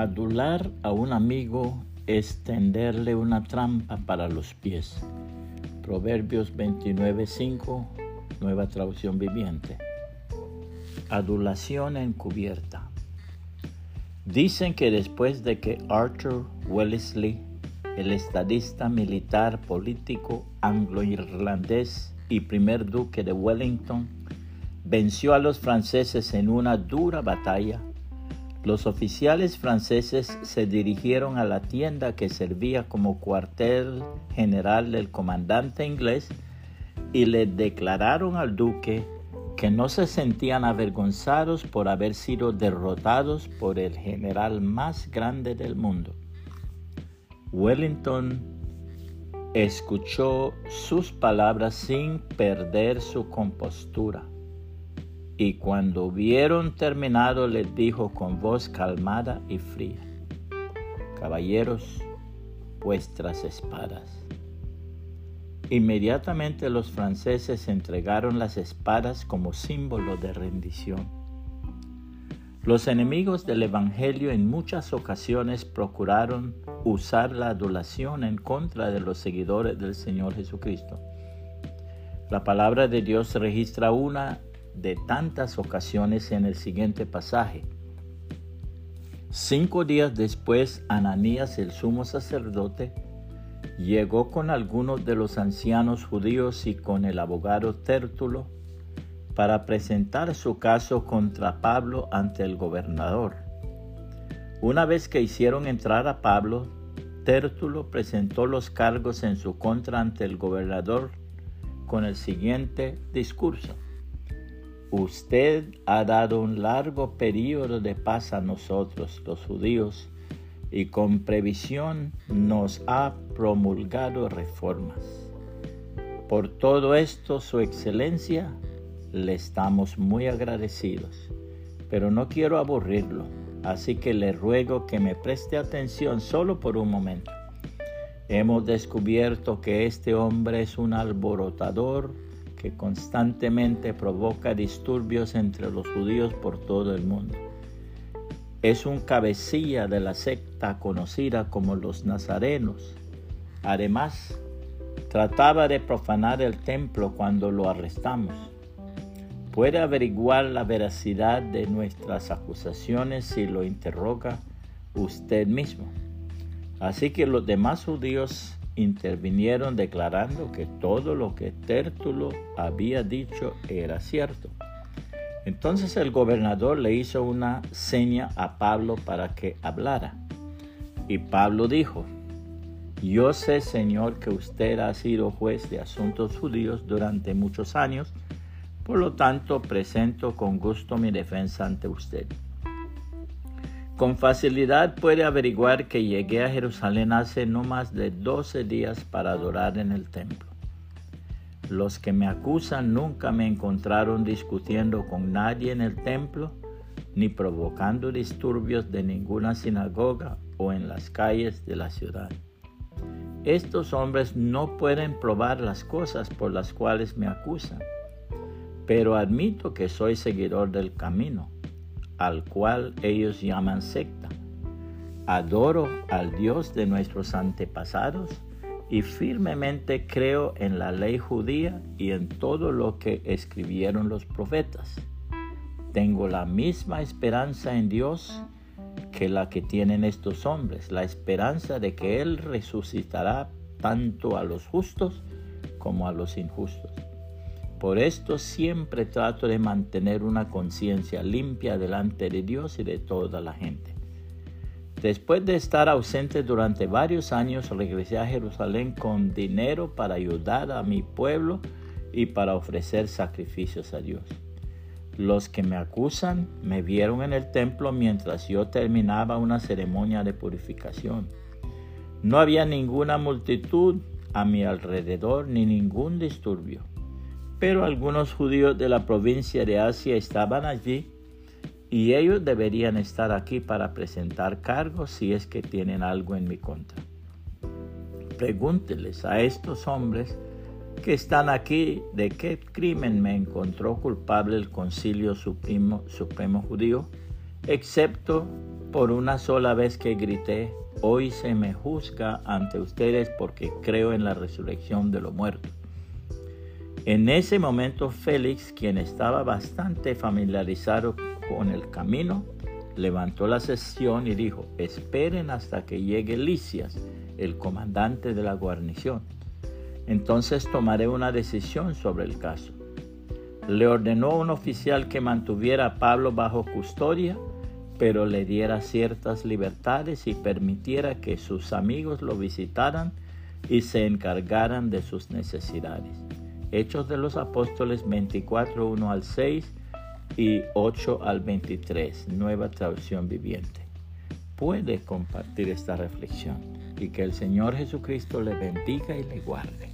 Adular a un amigo es tenderle una trampa para los pies. Proverbios 29:5, nueva traducción viviente. Adulación encubierta. Dicen que después de que Arthur Wellesley, el estadista militar político anglo-irlandés y primer duque de Wellington, venció a los franceses en una dura batalla, los oficiales franceses se dirigieron a la tienda que servía como cuartel general del comandante inglés y le declararon al duque que no se sentían avergonzados por haber sido derrotados por el general más grande del mundo. Wellington escuchó sus palabras sin perder su compostura y cuando hubieron terminado les dijo con voz calmada y fría, Caballeros, vuestras espadas. Inmediatamente los franceses entregaron las espadas como símbolo de rendición. Los enemigos del Evangelio en muchas ocasiones procuraron usar la adulación en contra de los seguidores del Señor Jesucristo. La palabra de Dios registra una de tantas ocasiones en el siguiente pasaje. Cinco días después, Ananías, el sumo sacerdote, llegó con algunos de los ancianos judíos y con el abogado Tértulo para presentar su caso contra Pablo ante el gobernador. Una vez que hicieron entrar a Pablo, Tértulo presentó los cargos en su contra ante el gobernador con el siguiente discurso. Usted ha dado un largo periodo de paz a nosotros, los judíos, y con previsión nos ha promulgado reformas. Por todo esto, Su Excelencia, le estamos muy agradecidos, pero no quiero aburrirlo, así que le ruego que me preste atención solo por un momento. Hemos descubierto que este hombre es un alborotador, que constantemente provoca disturbios entre los judíos por todo el mundo. Es un cabecilla de la secta conocida como los nazarenos. Además, trataba de profanar el templo cuando lo arrestamos. Puede averiguar la veracidad de nuestras acusaciones si lo interroga usted mismo. Así que los demás judíos intervinieron declarando que todo lo que Tértulo había dicho era cierto. Entonces el gobernador le hizo una seña a Pablo para que hablara. Y Pablo dijo, yo sé, Señor, que usted ha sido juez de asuntos judíos durante muchos años, por lo tanto presento con gusto mi defensa ante usted. Con facilidad puede averiguar que llegué a Jerusalén hace no más de 12 días para adorar en el templo. Los que me acusan nunca me encontraron discutiendo con nadie en el templo, ni provocando disturbios de ninguna sinagoga o en las calles de la ciudad. Estos hombres no pueden probar las cosas por las cuales me acusan, pero admito que soy seguidor del camino al cual ellos llaman secta. Adoro al Dios de nuestros antepasados y firmemente creo en la ley judía y en todo lo que escribieron los profetas. Tengo la misma esperanza en Dios que la que tienen estos hombres, la esperanza de que Él resucitará tanto a los justos como a los injustos. Por esto siempre trato de mantener una conciencia limpia delante de Dios y de toda la gente. Después de estar ausente durante varios años, regresé a Jerusalén con dinero para ayudar a mi pueblo y para ofrecer sacrificios a Dios. Los que me acusan me vieron en el templo mientras yo terminaba una ceremonia de purificación. No había ninguna multitud a mi alrededor ni ningún disturbio pero algunos judíos de la provincia de Asia estaban allí y ellos deberían estar aquí para presentar cargos si es que tienen algo en mi contra. Pregúnteles a estos hombres que están aquí de qué crimen me encontró culpable el concilio supremo, supremo judío excepto por una sola vez que grité, hoy se me juzga ante ustedes porque creo en la resurrección de los muertos. En ese momento Félix, quien estaba bastante familiarizado con el camino, levantó la sesión y dijo, esperen hasta que llegue Licias, el comandante de la guarnición. Entonces tomaré una decisión sobre el caso. Le ordenó a un oficial que mantuviera a Pablo bajo custodia pero le diera ciertas libertades y permitiera que sus amigos lo visitaran y se encargaran de sus necesidades. Hechos de los Apóstoles 24, 1 al 6 y 8 al 23, nueva traducción viviente. Puede compartir esta reflexión y que el Señor Jesucristo le bendiga y le guarde.